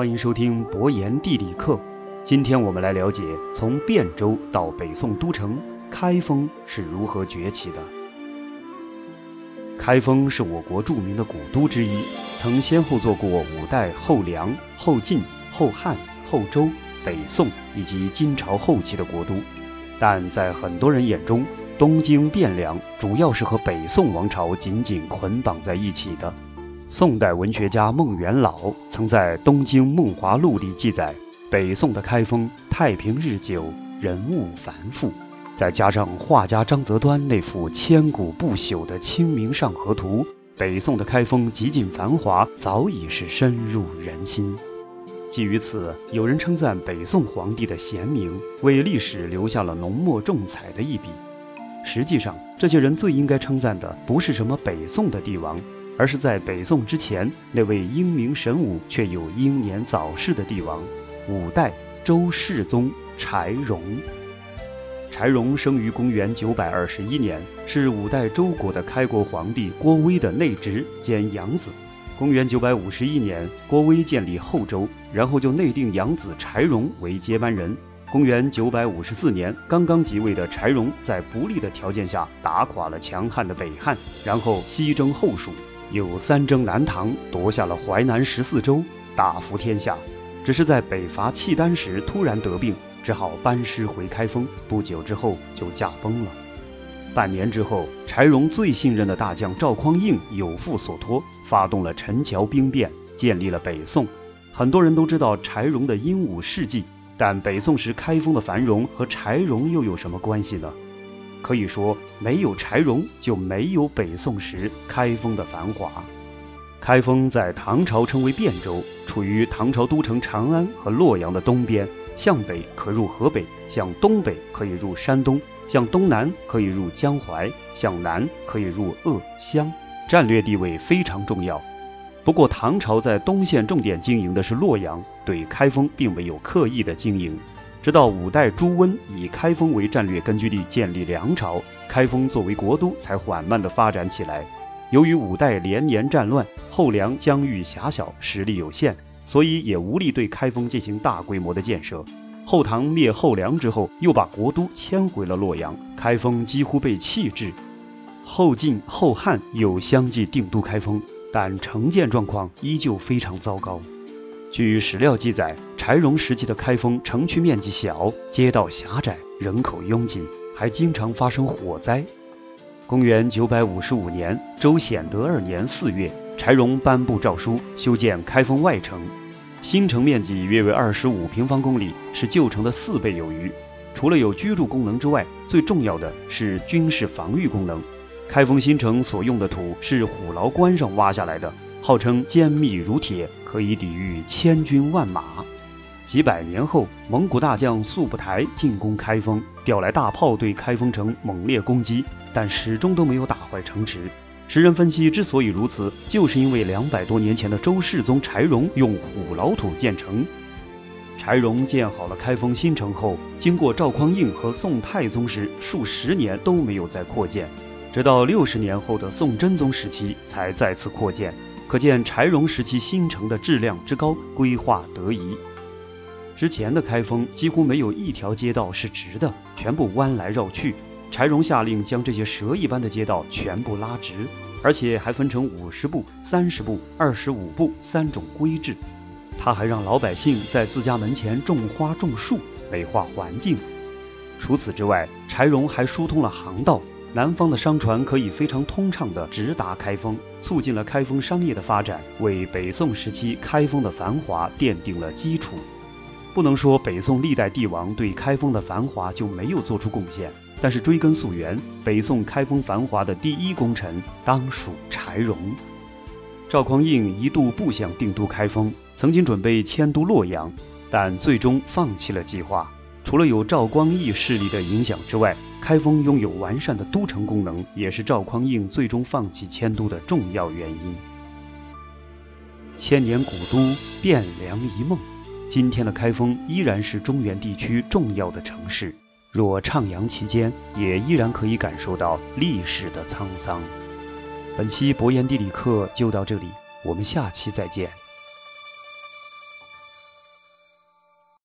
欢迎收听博言地理课。今天我们来了解从汴州到北宋都城开封是如何崛起的。开封是我国著名的古都之一，曾先后做过五代后梁、后晋、后汉、后周、北宋以及金朝后期的国都。但在很多人眼中，东京、汴梁主要是和北宋王朝紧紧捆绑在一起的。宋代文学家孟元老曾在《东京梦华录》里记载，北宋的开封太平日久，人物繁复。再加上画家张择端那幅千古不朽的《清明上河图》，北宋的开封极尽繁华，早已是深入人心。基于此，有人称赞北宋皇帝的贤明，为历史留下了浓墨重彩的一笔。实际上，这些人最应该称赞的不是什么北宋的帝王。而是在北宋之前那位英明神武却又英年早逝的帝王，五代周世宗柴荣。柴荣生于公元九百二十一年，是五代周国的开国皇帝郭威的内侄兼养子。公元九百五十一年，郭威建立后周，然后就内定养子柴荣为接班人。公元九百五十四年，刚刚即位的柴荣在不利的条件下打垮了强悍的北汉，然后西征后蜀。又三征南唐，夺下了淮南十四州，大服天下。只是在北伐契丹时突然得病，只好班师回开封。不久之后就驾崩了。半年之后，柴荣最信任的大将赵匡胤有负所托，发动了陈桥兵变，建立了北宋。很多人都知道柴荣的英武事迹，但北宋时开封的繁荣和柴荣又有什么关系呢？可以说，没有柴荣，就没有北宋时开封的繁华。开封在唐朝称为汴州，处于唐朝都城长安和洛阳的东边，向北可入河北，向东北可以入山东，向东南可以入江淮，向南可以入鄂湘，战略地位非常重要。不过，唐朝在东线重点经营的是洛阳，对开封并没有刻意的经营。直到五代朱温以开封为战略根据地建立梁朝，开封作为国都才缓慢地发展起来。由于五代连年战乱，后梁疆域狭小，实力有限，所以也无力对开封进行大规模的建设。后唐灭后梁之后，又把国都迁回了洛阳，开封几乎被弃置。后晋、后汉又相继定都开封，但城建状况依旧非常糟糕。据史料记载，柴荣时期的开封城区面积小，街道狭窄，人口拥挤，还经常发生火灾。公元九百五十五年，周显德二年四月，柴荣颁布诏书，修建开封外城。新城面积约为二十五平方公里，是旧城的四倍有余。除了有居住功能之外，最重要的是军事防御功能。开封新城所用的土是虎牢关上挖下来的。号称坚密如铁，可以抵御千军万马。几百年后，蒙古大将速不台进攻开封，调来大炮对开封城猛烈攻击，但始终都没有打坏城池。时人分析，之所以如此，就是因为两百多年前的周世宗柴荣用虎牢土建成。柴荣建好了开封新城后，经过赵匡胤和宋太宗时，数十年都没有再扩建，直到六十年后的宋真宗时期才再次扩建。可见柴荣时期新城的质量之高，规划得宜。之前的开封几乎没有一条街道是直的，全部弯来绕去。柴荣下令将这些蛇一般的街道全部拉直，而且还分成五十步、三十步、二十五步三种规制。他还让老百姓在自家门前种花种树，美化环境。除此之外，柴荣还疏通了航道。南方的商船可以非常通畅地直达开封，促进了开封商业的发展，为北宋时期开封的繁华奠定了基础。不能说北宋历代帝王对开封的繁华就没有做出贡献，但是追根溯源，北宋开封繁华的第一功臣当属柴荣。赵匡胤一度不想定都开封，曾经准备迁都洛阳，但最终放弃了计划。除了有赵光义势力的影响之外，开封拥有完善的都城功能，也是赵匡胤最终放弃迁都的重要原因。千年古都，汴梁一梦。今天的开封依然是中原地区重要的城市，若徜徉其间，也依然可以感受到历史的沧桑。本期博言地理课就到这里，我们下期再见。